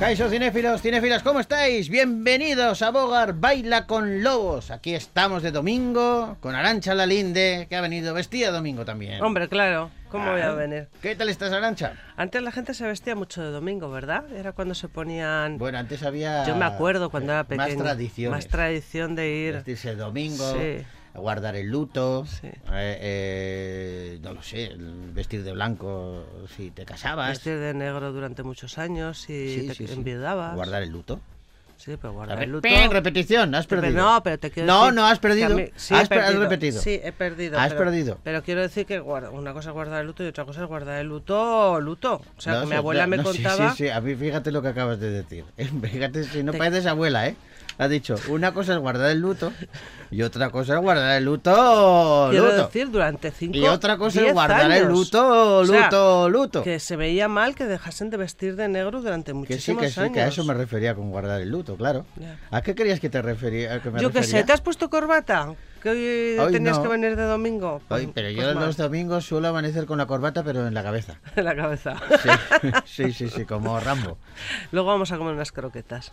Caixo cinéfilos, cinéfilas, ¿cómo estáis? Bienvenidos a Bogar Baila con Lobos. Aquí estamos de domingo con Arancha Lalinde, que ha venido vestida domingo también. Hombre, claro, ¿cómo voy a Ah. venir? ¿Qué tal estás, Arancha? Antes la gente se vestía mucho de domingo, ¿verdad? Era cuando se ponían... Bueno, antes había... Yo me acuerdo cuando eh, era pequeño. Más tradiciones. Más tradición de ir... Vestirse domingo, Sí. Guardar el luto, Sí. eh, eh, no lo sé, vestir de blanco si te casabas. Vestir de negro durante muchos años y Sí, te sí, sí. enviudabas. Guardar el luto. Sí, pero guardar el luto... repetición, has Pero perdido. No, pero te quiero No, decir no, has perdido. mí- sí, has, he per- has perdido. repetido. Sí, he perdido. Has pero- perdido. Pero quiero decir que guarda- una cosa es guardar el luto y otra cosa es guardar el luto, luto. O sea, No, que mi sí, abuela no, me no, sí, contaba... Sí, sí, a mí fíjate lo que acabas de decir. Fíjate, si no Te- pareces abuela, ¿eh? Ha dicho, una cosa es guardar el luto y otra cosa es guardar el luto, Quiero luto. decir, durante cinco Y otra cosa es 10 guardar el años. luto, O sea, luto, luto. Que se veía mal que dejasen de vestir de negro durante Que sí, muchísimos que sí, años. que a eso me refería con guardar el luto, claro. ¿A qué querías que te refería? Que me Yo qué sé? ¿te has puesto corbata? Que hoy Hoy tenías no. que venir de domingo. Pues- Ay, pero yo pues mal, los domingos suelo amanecer con la corbata, pero en la cabeza. en la cabeza. Sí, sí, sí, sí, como Rambo. Luego vamos a comer unas croquetas.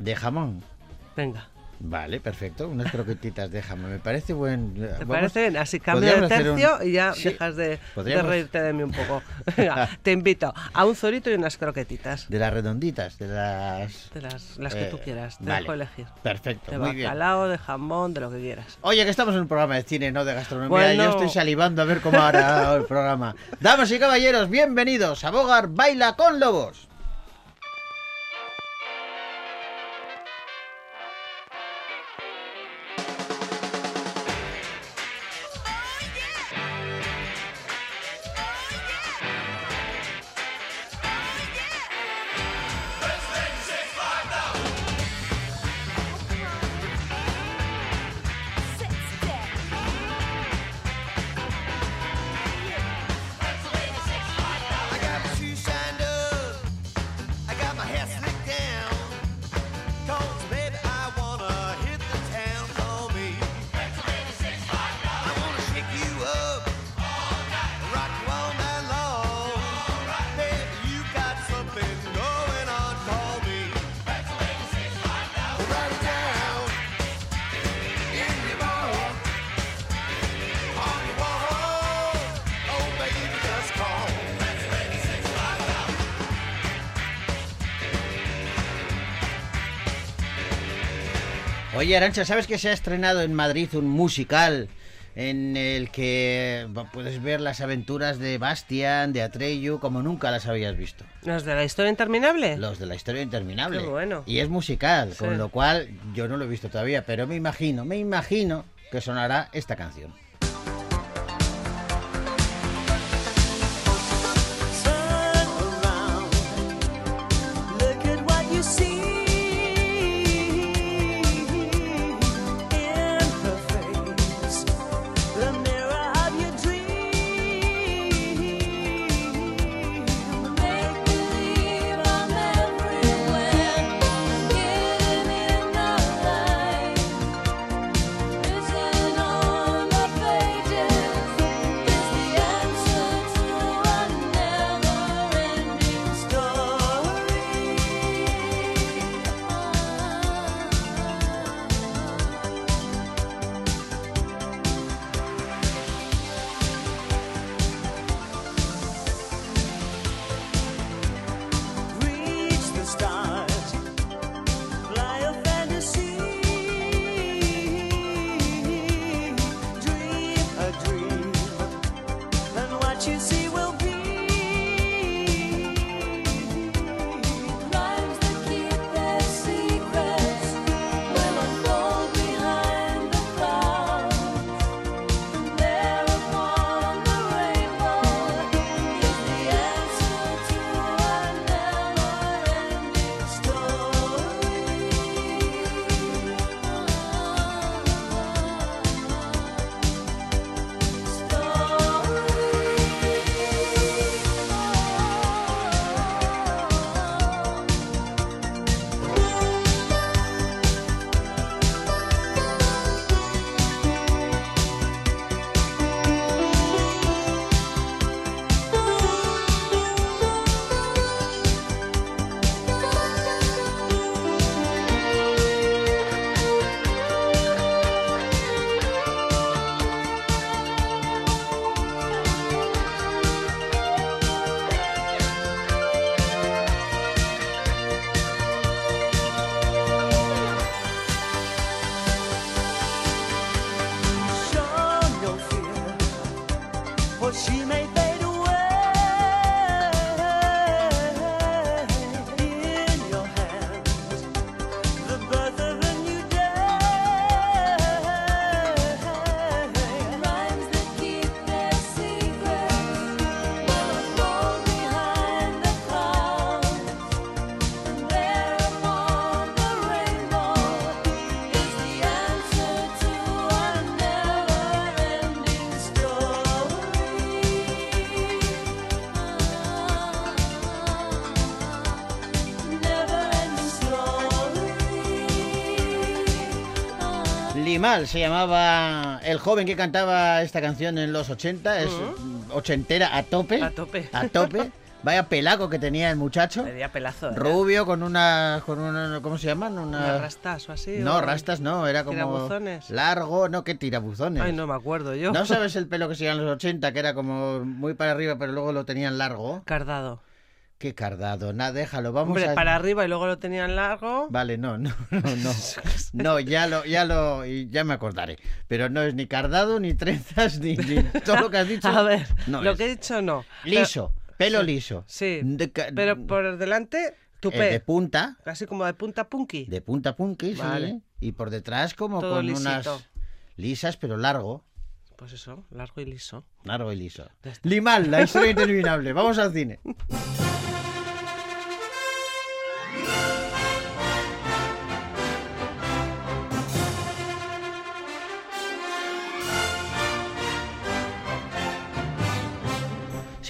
De jamón. Venga. Vale, perfecto. Unas croquetitas de jamón. Me parece buen. ¿Te vamos- parece bien? Así cambio de un- tercio y ya Sí, dejas de, de reírte de mí un poco. Venga, te invito a un zorito y unas croquetitas. De las redonditas, de las. De las, las que Eh, tú quieras. Te vale. dejo elegir. Perfecto, De muy bien. bacalao, de jamón, de lo que quieras. Oye, que estamos en un programa de cine, no de gastronomía. Bueno. Yo estoy salivando a ver cómo hará el programa. Damas y caballeros, bienvenidos a Bogar Baila con Lobos. Oye, Arancha, ¿sabes que se ha estrenado en Madrid un musical en el que puedes ver las aventuras de Bastian, de Atreyu, como nunca las habías visto? ¿Los de la historia interminable? Los de la historia interminable. Qué bueno. Y es musical, Sí. con lo cual yo no lo he visto todavía, pero me imagino, me imagino que sonará esta canción. Limal se llamaba el joven que cantaba esta canción en los 80, es ochentera a tope. A tope. A tope. Vaya pelaco que tenía el muchacho. Tenía pelazo. ¿eh? Rubio con una con una ¿cómo se llaman? Una ¿Unas rastas o así? No, o- rastas no, era como ¿Tirabuzones? largo, no, que tirabuzones. Ay, no me acuerdo yo. ¿No sabes el pelo que se en los 80 que era como muy para arriba, pero luego lo tenían largo? Cardado. Qué cardado. Nada, déjalo, vamos Hombre, a para arriba y luego lo tenían largo. Vale, no, no, no, no. No, ya lo, ya lo, ya me acordaré. Pero no es ni cardado, ni trenzas, ni, ni todo lo que has dicho. A ver, no lo es. que he dicho no. Liso, pelo liso. Sí, De Pero por delante, eh, tupé. de punta, Casi como de punta punky. de punta punky, sí. Vale. Y por detrás como Todo con lisito. unas lisas, pero largo. Pues eso, largo y liso. Largo y liso. Limal, la historia interminable. Vamos al cine.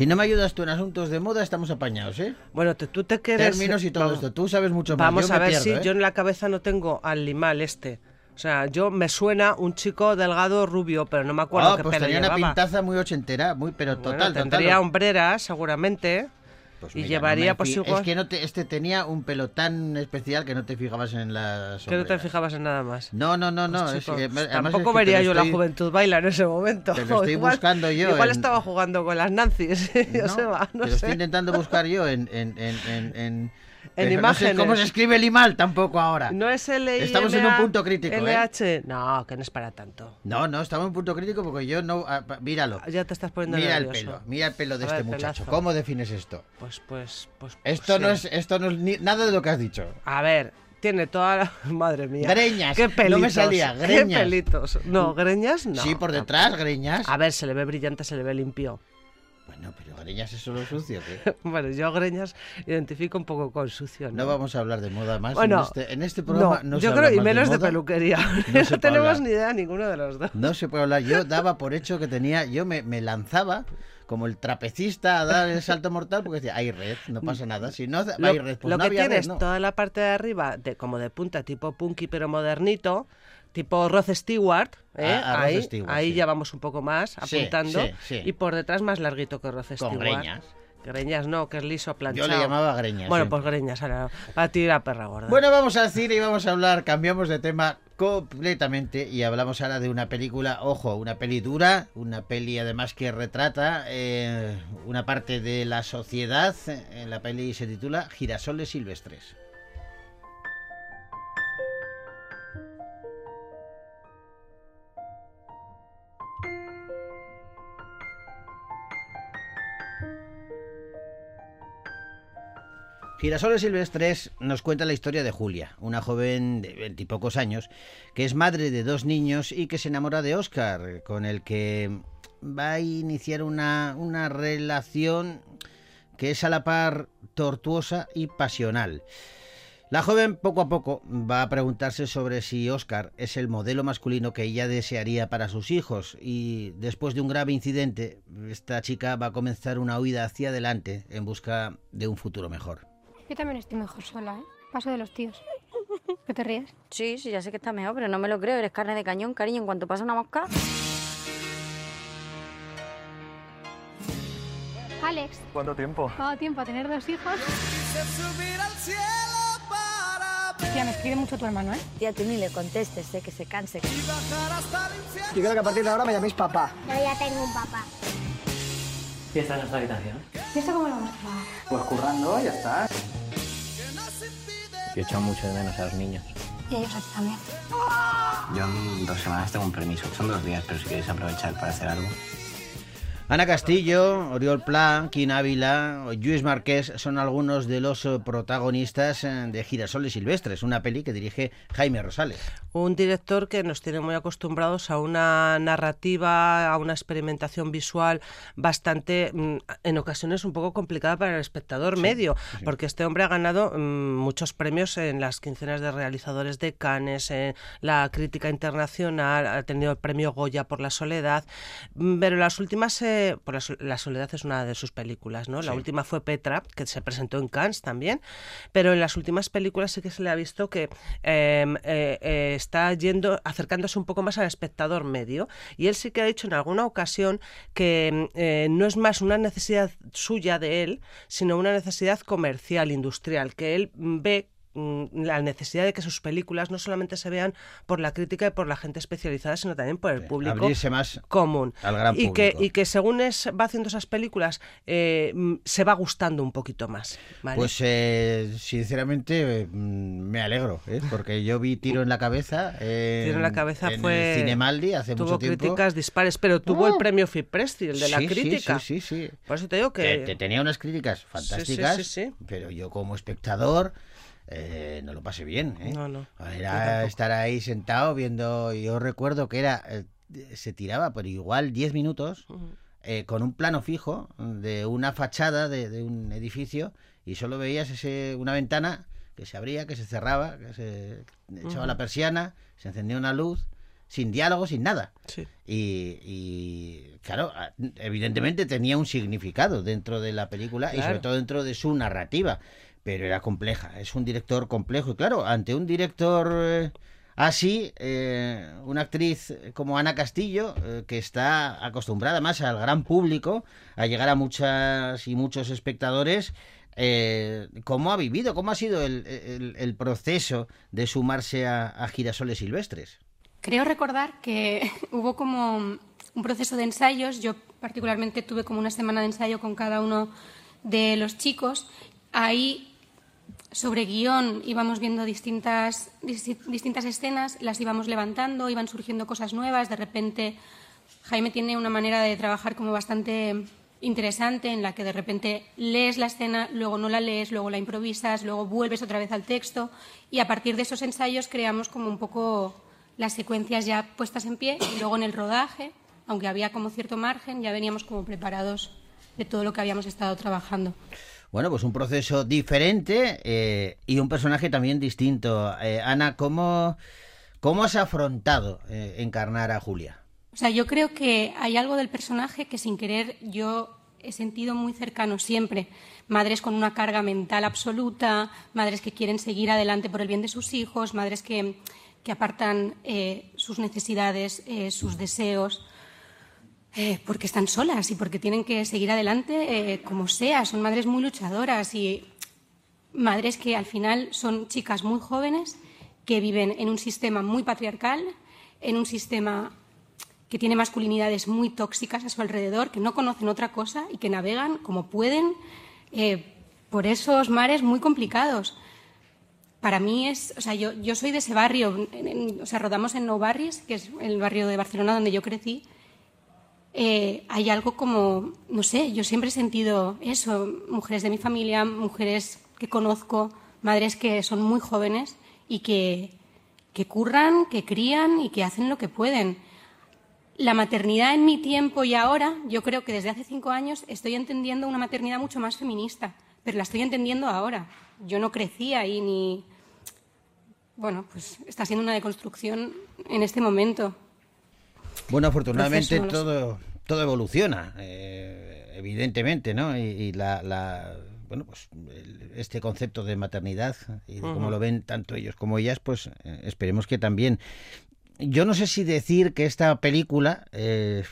Si no me ayudas tú en asuntos de moda, estamos apañados, ¿eh? Bueno, te- tú te quedas. Términos y todo esto. Tú sabes mucho más. Vamos Yo a ver pierdo, si ¿eh? yo en la cabeza no tengo al limal este. O sea, yo me suena un chico delgado rubio, pero no me acuerdo Ah, qué pues pelo tenía una pintaza muy ochentera, muy, pero Bueno, total, tendría total. hombreras, seguramente. Pues y mira, llevaría, no pues fi- igual- Es que no te- este tenía un pelo tan especial que no te fijabas en las Que no te fijabas en nada más. No, no, no, no. Pues, es que- pues, tampoco es que te vería yo la juventud baila en ese momento. Te lo estoy Igual- buscando yo Igual en- estaba jugando con las Nancy's, No, no te lo estoy intentando buscar yo en... En, en, en, No sé imágenes. cómo se escribe el imal tampoco ahora. No es el Estamos en un punto crítico, ¿eh? LH. No, que no es para tanto. No, no, estamos en un punto crítico porque yo no... ah, míralo. Ya te estás poniendo Mira el pelo, mira el pelo de A este ver, muchacho. pelazo. ¿Cómo defines esto? Pues, pues, pues. Esto pues no sí. es, esto no es ni- nada de lo que has dicho. A ver, tiene toda la. Madre mía. Greñas, Qué no pelitos. me salía, Qué greñas. pelitos. No, greñas no. sí, por detrás, greñas. A ver, se le ve brillante, se le ve limpio. Bueno, pero greñas es solo sucio. ¿qué? Bueno, yo greñas identifico un poco con sucio. No, No vamos a hablar de moda más Bueno, en, este, en este programa. No, se yo creo, y menos de, moda. peluquería. No No, tenemos hablar. ni idea ninguno de los dos. No se puede hablar. Yo daba por hecho que tenía. Yo me, me lanzaba como el trapecista a dar el salto mortal porque decía, hay red, no pasa nada. Si no hay red, pues lo no que había tienes red, no. toda la parte de arriba, de, como de punta, tipo punky pero modernito, tipo Rod Stewart, ¿eh? Ah, a Rod ahí, Stewart, ahí sí. ya vamos un poco más apuntando. sí, sí. Y por detrás más larguito que Rod Stewart. greñas. Greñas no, que es liso, Yo planchado. le llamaba greñas. Bueno, pues greñas, ahora, para ti la perra gorda. Bueno, vamos al cine y vamos a hablar, cambiamos de tema completamente y hablamos ahora de una película, ojo, una peli dura, una peli además que retrata eh, una parte de la sociedad. eh, la peli se titula Girasoles Silvestres. Girasoles Silvestres nos cuenta la historia de Julia, una joven de veintipocos años que es madre de dos niños y que se enamora de Oscar, con el que va a iniciar una, una relación que es a la par tortuosa y pasional. La joven poco a poco va a preguntarse sobre si Oscar es el modelo masculino que ella desearía para sus hijos y después de un grave incidente, esta chica va a comenzar una huida hacia adelante en busca de un futuro mejor. Yo también estoy mejor sola, ¿eh? Paso de los tíos. ¿Qué te ríes? Sí, sí, ya sé que está mejor, pero no me lo creo. Eres carne de cañón, cariño. En cuanto pasa una mosca. Alex, ¿Cuánto tiempo? ¿cuánto tiempo a tener dos hijos? Tía, me escribe mucho tu hermano, ¿eh? Tía, tú ni le contestes, sé que se canse. Yo quiero que a partir de ahora me llaméis papá. Yo ya tengo un papá. ¿Y esta es nuestra habitación? ¿Y esto cómo lo vamos a pagar? Pues currando, ya está. Yo he echado mucho de menos a los niños. Y ellos a ti también. Yo en dos semanas tengo un permiso. Son dos días, pero si queréis aprovechar para hacer algo. Ana Castillo, Oriol Pla, Quim Ávila o Lluís Marqués son algunos de los eh, protagonistas eh, de Girasoles Silvestres, una peli que dirige Jaime Rosales. Un director que nos tiene muy acostumbrados a una narrativa, a una experimentación visual bastante, mm, en ocasiones un poco complicada para el espectador medio, porque este hombre ha ganado mm, muchos premios en las quincenas de realizadores de Cannes, en la crítica internacional, ha tenido el premio Goya por La Soledad, mm, pero en las últimas eh, de, por la, so- La soledad es una de sus películas, ¿no? La Sí. última fue Petra, que se presentó en Cannes también, pero en las últimas películas sí que se le ha visto que eh, eh, eh, está yendo, acercándose un poco más al espectador medio, y él sí que ha dicho en alguna ocasión que eh, no es más una necesidad suya de él, sino una necesidad comercial, industrial, que él mm, ve la necesidad de que sus películas no solamente se vean por la crítica y por la gente especializada, sino también por el público Abrirse más común. al gran y, que, público. y que según es, va haciendo esas películas, eh, mm, se va gustando un poquito más. ¿vale? Pues eh, sinceramente eh, mm, me alegro, ¿eh? porque yo vi Tiro en la cabeza. en- Tiro en la cabeza en fue. el Cinemaldi hace tuvo mucho tiempo. críticas dispares, pero tuvo el Oh. premio Fipresti, el de la Sí, sí, crítica. Sí, sí, sí. Por eso te digo que. Te- te tenía unas críticas fantásticas, sí, sí. pero yo como espectador eh, no lo pasé bien. ¿eh? No, no, Era estar ahí sentado viendo, yo recuerdo que era, eh, se tiraba por igual 10 minutos eh, con un plano fijo de una fachada de, de un edificio y solo veías ese, una ventana que se abría, que se cerraba, que se echaba la persiana, se encendía una luz, sin diálogo, sin nada. Sí. Y, y, claro, evidentemente tenía un significado dentro de la película y sobre todo dentro de su narrativa, pero era compleja, es un director complejo y claro, ante un director eh, así, eh, una actriz como Ana Castillo, eh, que está acostumbrada más al gran público, a llegar a muchas y muchos espectadores, ¿cómo ha vivido? ¿Cómo ha sido el, el- el proceso de sumarse a, a Girasoles Silvestres? Creo recordar que hubo como un proceso de ensayos. Yo particularmente tuve como una semana de ensayo con cada uno de los chicos. Ahí, sobre guion, íbamos viendo distintas, dis- distintas escenas, las íbamos levantando, iban surgiendo cosas nuevas. De repente, Jaime tiene una manera de trabajar como bastante interesante en la que de repente lees la escena, luego no la lees, luego la improvisas, luego vuelves otra vez al texto y a partir de esos ensayos creamos como un poco las secuencias ya puestas en pie y luego en el rodaje, aunque había como cierto margen, ya veníamos como preparados de todo lo que habíamos estado trabajando. Bueno, pues un proceso diferente eh, y un personaje también distinto. Eh, Ana, ¿cómo, ¿cómo has afrontado eh, encarnar a Julia? O sea, yo creo que hay algo del personaje que sin querer yo he sentido muy cercano siempre. Madres con una carga mental absoluta, madres que quieren seguir adelante por el bien de sus hijos, madres que, que apartan sus necesidades, sus deseos, eh, porque están solas y porque tienen que seguir adelante eh, como sea. Son madres muy luchadoras y madres que al final son chicas muy jóvenes que viven en un sistema muy patriarcal, en un sistema que tiene masculinidades muy tóxicas a su alrededor, que no conocen otra cosa y que navegan como pueden eh, por esos mares muy complicados. Para mí es, o sea, yo, yo soy de ese barrio, en- o sea, rodamos en Nou Barris, que es el barrio de Barcelona donde yo crecí. Eh, hay algo como, no sé, yo siempre he sentido eso, mujeres de mi familia, mujeres que conozco, madres que son muy jóvenes y que, que curran, que crían y que hacen lo que pueden. La maternidad en mi tiempo y ahora, yo creo que desde hace cinco años estoy entendiendo una maternidad mucho más feminista, pero la estoy entendiendo ahora. Yo no crecí ahí ni... Bueno, pues está siendo una deconstrucción en este momento. Bueno, afortunadamente todo, todo evoluciona, eh, evidentemente, ¿no? Y, y la, la- bueno, pues el- este concepto de maternidad y de cómo lo ven tanto ellos como ellas, pues eh, esperemos que también. Yo no sé si decir que esta película, eh,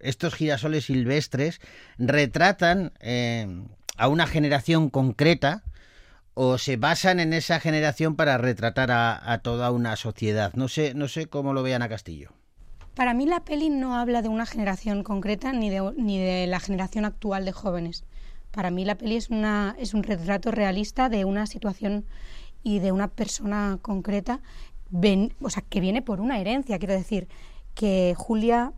estos girasoles silvestres, retratan eh, a una generación concreta o se basan en esa generación para retratar a, a toda una sociedad. No sé, no sé cómo lo vean a Castillo. Para mí la peli no habla de una generación concreta ni de, ni de la generación actual de jóvenes. Para mí la peli es, una, es un retrato realista de una situación y de una persona concreta, ven- o sea, que viene por una herencia. Quiero decir, que Julia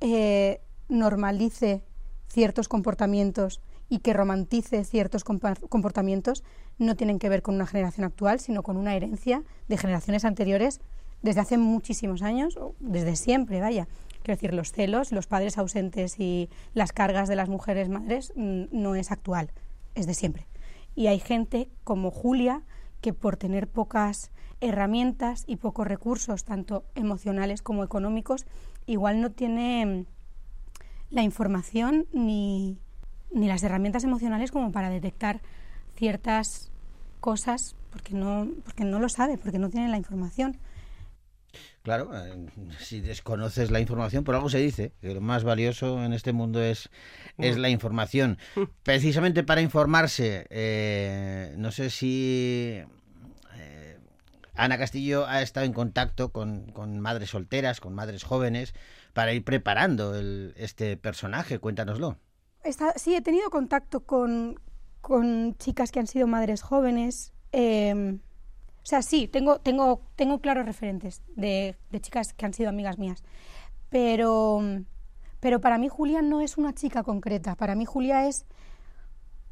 eh, normalice ciertos comportamientos y que romantice ciertos comportamientos no tienen que ver con una generación actual, sino con una herencia de generaciones anteriores desde hace muchísimos años, desde siempre, vaya. Quiero decir, los celos, los padres ausentes y las cargas de las mujeres madres mm, no es actual, es de siempre. Y hay gente como Julia que por tener pocas herramientas y pocos recursos, tanto emocionales como económicos, igual no tiene la información ni, ni las herramientas emocionales como para detectar ciertas cosas porque no, porque no lo sabe, porque no tiene la información. Claro, eh, si desconoces la información, por algo se dice que lo más valioso en este mundo es, es la información. Precisamente para informarse, eh, no sé si eh, Ana Castillo ha estado en contacto con, con madres solteras, con madres jóvenes, para ir preparando el- este personaje. Cuéntanoslo. Sí, he tenido contacto con, con chicas que han sido madres jóvenes. eh, o sea, sí, tengo, tengo, tengo claros referentes de, de chicas que han sido amigas mías. Pero, pero para mí Julia no es una chica concreta. Para mí Julia es...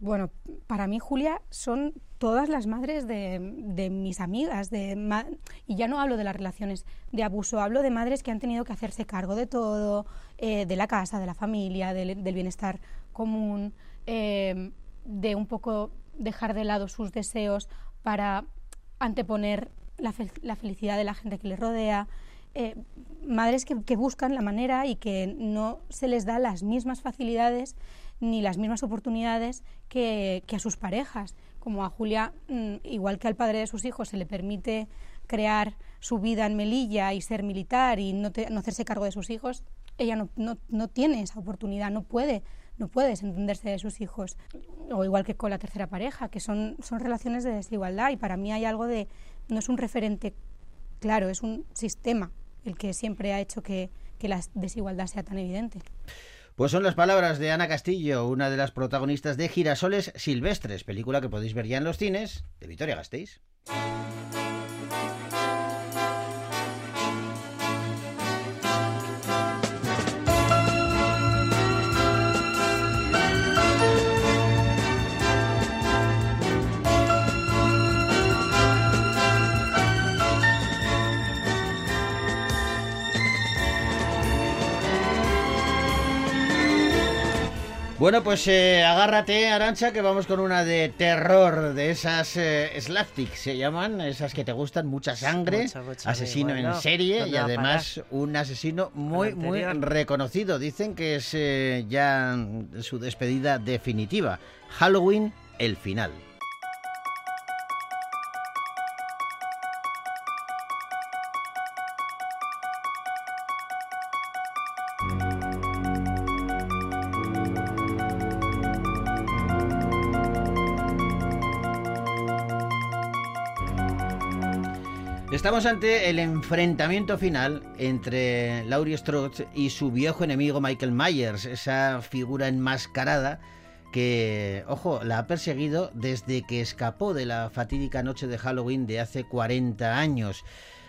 Bueno, para mí Julia son todas las madres de, de mis amigas, de ma- y ya no hablo de las relaciones de abuso, hablo de madres que han tenido que hacerse cargo de todo, eh, de la casa, de la familia, del, bienestar común, eh, de un poco dejar de lado sus deseos para anteponer la, la felicidad de la gente que les rodea. eh, madres que, que buscan la manera y que no se les da las mismas facilidades ni las mismas oportunidades que, que a sus parejas. Como a Julia, mm, igual que al padre de sus hijos, se le permite crear su vida en Melilla y ser militar y no, te- no hacerse cargo de sus hijos, ella no, no, no tiene esa oportunidad, no puede, no puede desentenderse de sus hijos. O igual que con la tercera pareja, que son, son relaciones de desigualdad y para mí hay algo de, no es un referente claro, es un sistema el que siempre ha hecho que, que la desigualdad sea tan evidente. Pues son las palabras de Ana Castillo, una de las protagonistas de Girasoles Silvestres, película que podéis ver ya en los cines de Vitoria Gasteiz. Bueno, pues eh, agárrate, Arancha, que vamos con una de terror, de esas eh, slapstick, se llaman, esas que te gustan, mucha sangre, asesino bueno. en serie ¿Dónde y además un asesino muy, muy reconocido. Dicen que es eh, ya su despedida definitiva. Halloween, el final. Estamos ante el enfrentamiento final entre Laurie Strode y su viejo enemigo Michael Myers, esa figura enmascarada que, ojo, la ha perseguido desde que escapó de la fatídica noche de Halloween de hace 40 años.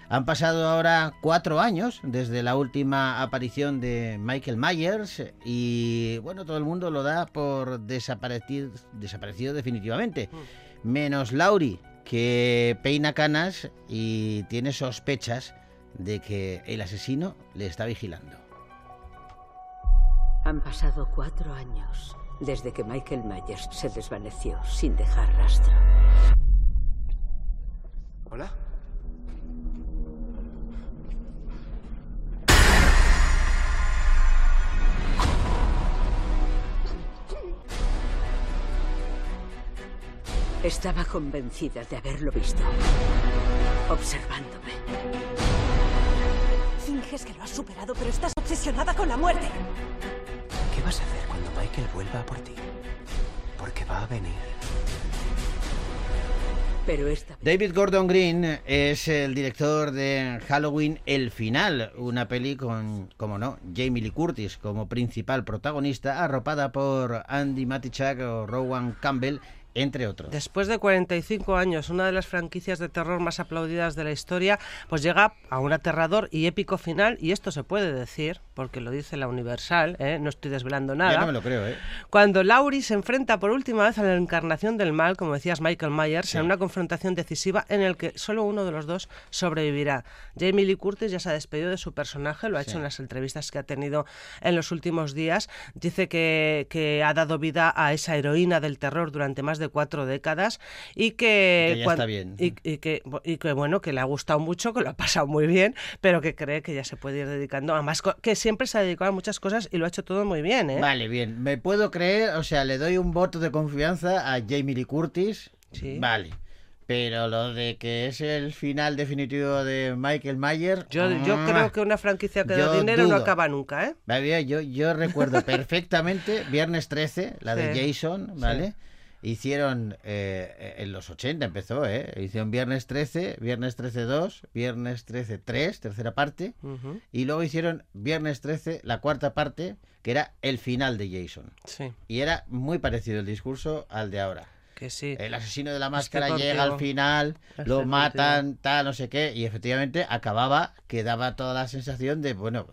Han pasado ahora cuatro años desde la última aparición de Michael Myers y, bueno, todo el mundo lo da por desaparecido, desaparecido definitivamente. Menos Laurie, que peina canas y tiene sospechas de que el asesino le está vigilando. Han pasado cuatro años desde que Michael Myers se desvaneció sin dejar rastro. Hola. Estaba convencida de haberlo visto, observándome. Finges que lo has superado, pero estás obsesionada con la muerte. ¿Qué vas a hacer cuando Michael vuelva por ti? Porque va a venir. Pero esta David Gordon Green es el director de Halloween El Final, una peli con, como no, Jamie Lee Curtis como principal protagonista, arropada por Andy Matichak o Rowan Campbell, entre otros. Después de 45 años, una de las franquicias de terror más aplaudidas de la historia, pues llega a un aterrador y épico final, y esto se puede decir, porque lo dice la Universal, ¿eh? no estoy desvelando nada. Ya no me lo creo, ¿eh? Cuando Laurie se enfrenta por última vez a la encarnación del mal, como decías Michael Myers, Sí. en una confrontación decisiva en el que solo uno de los dos sobrevivirá. Jamie Lee Curtis ya se ha despedido de su personaje, lo ha Sí. hecho en las entrevistas que ha tenido en los últimos días. Dice que, que ha dado vida a esa heroína del terror durante más de de cuatro décadas y que... Que ya está bien. Y, y que, y que, bueno, que le ha gustado mucho, que lo ha pasado muy bien, pero que cree que ya se puede ir dedicando a más que siempre se ha dedicado a muchas cosas y lo ha hecho todo muy bien, ¿eh? Vale, bien. Me puedo creer, o sea, le doy un voto de confianza a Jamie Lee Curtis. Sí. Vale. Pero lo de que es el final definitivo de Michael Myers. Yo, yo ¡mua! creo que una franquicia que da dinero no dudo. acaba nunca, ¿eh? Yo, yo recuerdo perfectamente Viernes 13, la de Sí. Jason, ¿vale? Hicieron eh, en los 80 empezó, ¿eh? Hicieron Viernes 13, Viernes 13 2, Viernes 13 3, tercera parte, y luego hicieron Viernes 13, la cuarta parte, que era el final de Jason. Sí, Y era muy parecido el discurso al de ahora. que sí. El asesino de la máscara llega al final, lo matan, tal, no sé qué, y efectivamente acababa que daba toda la sensación de, bueno,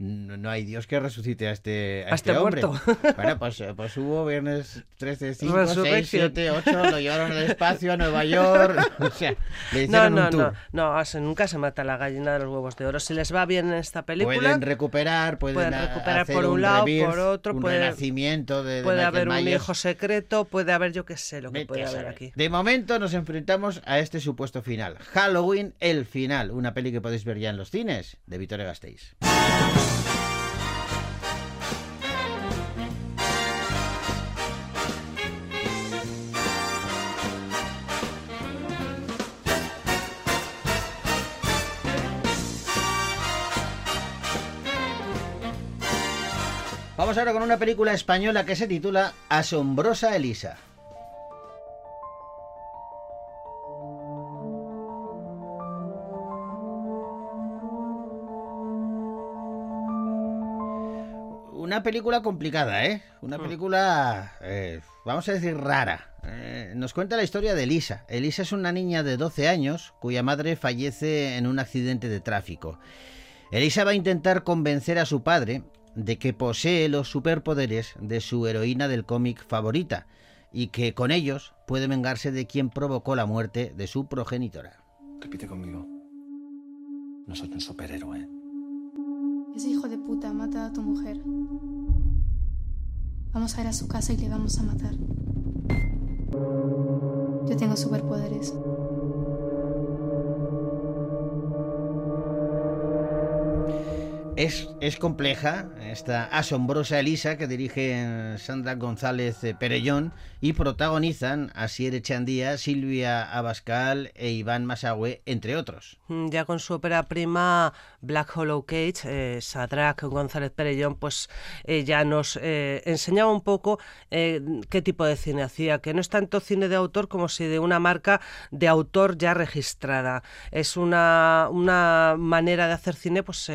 no no hay Dios que resucite a este, a A este este hombre. muerto. Bueno, pues, eh, pues hubo viernes 13, 5, 6, Resurrección. 7, 8, lo llevaron al espacio a Nueva York, o sea, le No, hicieron no, un tour. no, no, o sea, nunca se mata la gallina de los huevos de oro. Si les va bien en esta película, Pueden recuperar, pueden, pueden recuperar hacer por un lado, rebirth, por otro, un puede- renacimiento de, de puede Michael haber un hijo secreto, puede haber yo qué sé lo que Vete puede haber aquí. De momento nos enfrentamos a este supuesto final. Halloween, el final. Una peli que podéis ver ya en los cines de Vitoria Gasteiz. Vamos ahora con una película española que se titula Asombrosa Elisa. Una película complicada, ¿eh? Una película, eh, vamos a decir, rara. Eh, nos cuenta la historia de Elisa. Elisa es una niña de 12 años cuya madre fallece en un accidente de tráfico. Elisa va a intentar convencer a su padre de que posee los superpoderes de su heroína del cómic favorita y que con ellos puede vengarse de quien provocó la muerte de su progenitora. Repite conmigo. No soy un superhéroe. Ese hijo de puta ha matado a tu mujer. Vamos a ir a su casa y le vamos a matar. Yo tengo superpoderes. Es, es compleja esta asombrosa Elisa que dirige Sandra González eh, Perellón y protagonizan Asier Echandía, Silvia Abascal e Iván Masagüe, entre otros. Mm, Ya con su ópera prima Black Hollow Cage, eh, Sadrach González Perellón, pues eh, ya nos eh, enseñaba un poco eh, qué tipo de cine hacía, que no es tanto cine de autor como si de una marca de autor ya registrada. Es una, una manera de hacer cine pues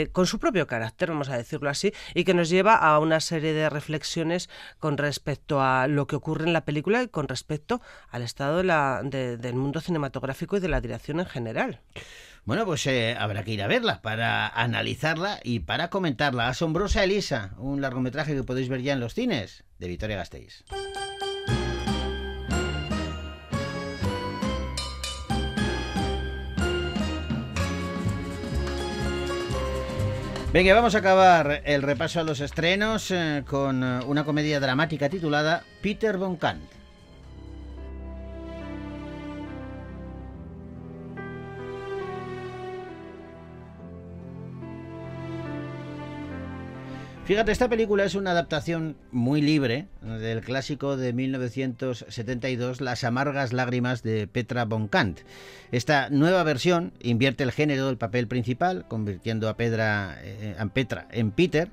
eh, con su propio carácter, vamos a decirlo así, y que nos lleva a una serie de reflexiones con respecto a lo que ocurre en la película y con respecto al estado de la- de- del mundo cinematográfico y de la dirección en general. Bueno, pues eh, habrá que ir a verla para analizarla y para comentarla. Asombrosa Elisa, un largometraje que podéis ver ya en los cines de Vitoria Gasteiz. Venga, vamos a acabar el repaso a los estrenos eh, con eh, una comedia dramática titulada Peter von Kant. Fíjate, esta película es una adaptación muy libre del clásico de 1972, Las amargas lágrimas de Petra von Kant. Esta nueva versión invierte el género del papel principal, convirtiendo a, Pedra, eh, a Petra en Peter.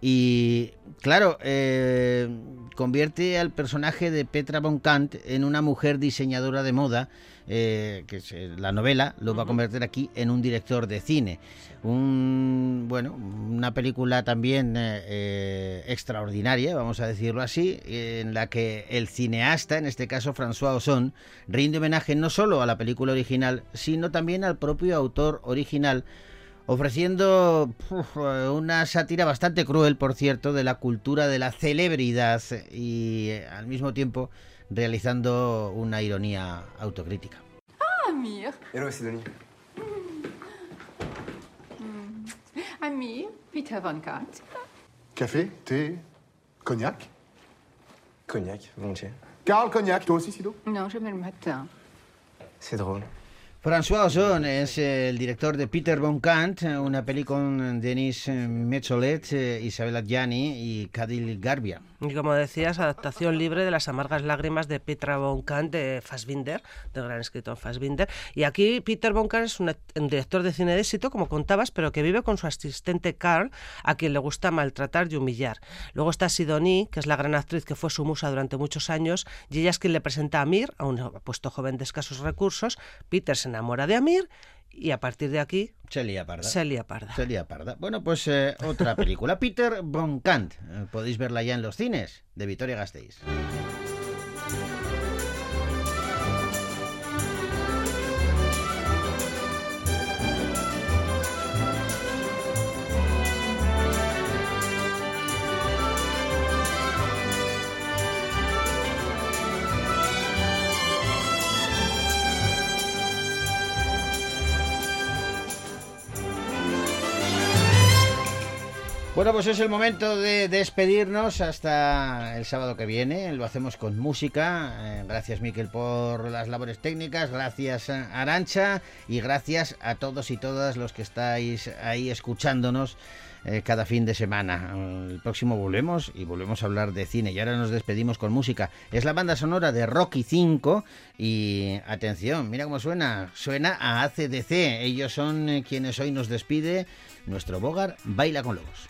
Y claro, eh, convierte al personaje de Petra von Kant en una mujer diseñadora de moda, eh, que es eh, la novela, lo va a convertir aquí en un director de cine. Un, bueno, una película también eh, extraordinaria, vamos a decirlo así, en la que el cineasta, en este caso François Ozon, rinde homenaje no solo a la película original, sino también al propio autor original, ofreciendo uf, una sátira bastante cruel, por cierto, de la cultura de la celebridad y eh, al mismo tiempo realizando una ironía autocrítica. Ah, Amir. Sidonie. Amir, Peter von Kant. Café, thé, cognac Cognac, volontiers. Carl Cognac, toi aussi, Sido Non, jamais le matin. C'est drôle. François Ozon es el director de Peter von Kant, una peli con Denis Metzolet, eh, Isabel Adjani y Kadil Garbia. Y como decías, adaptación libre de las amargas lágrimas de Petra von Kant de Fassbinder, del gran escritor Fassbinder. Y aquí Peter von Kant es un, director de cine de éxito, como contabas, pero que vive con su asistente Carl, a quien le gusta maltratar y humillar. Luego está Sidonie, que es la gran actriz que fue su musa durante muchos años, y ella es quien le presenta a Amir, a un apuesto joven de escasos recursos. Peter enamora de Amir y a partir de aquí Se lía parda. se lía parda. Se lía parda. Bueno, pues eh, otra película. Peter von Kant. Eh, podéis verla ya en los cines de Vitoria Gasteiz. Bueno, pues es el momento de despedirnos hasta el sábado que viene. Lo hacemos con música. Eh, gracias, Miquel, por las labores técnicas. Gracias, a Arancha. Y gracias a todos y todas los que estáis ahí escuchándonos eh, cada fin de semana. El próximo volvemos y volvemos a hablar de cine. Y ahora nos despedimos con música. Es la banda sonora de Rocky 5. Y atención, mira cómo suena. Suena a ACDC. Ellos son eh, quienes hoy nos despide. Nuestro Bogar baila con lobos.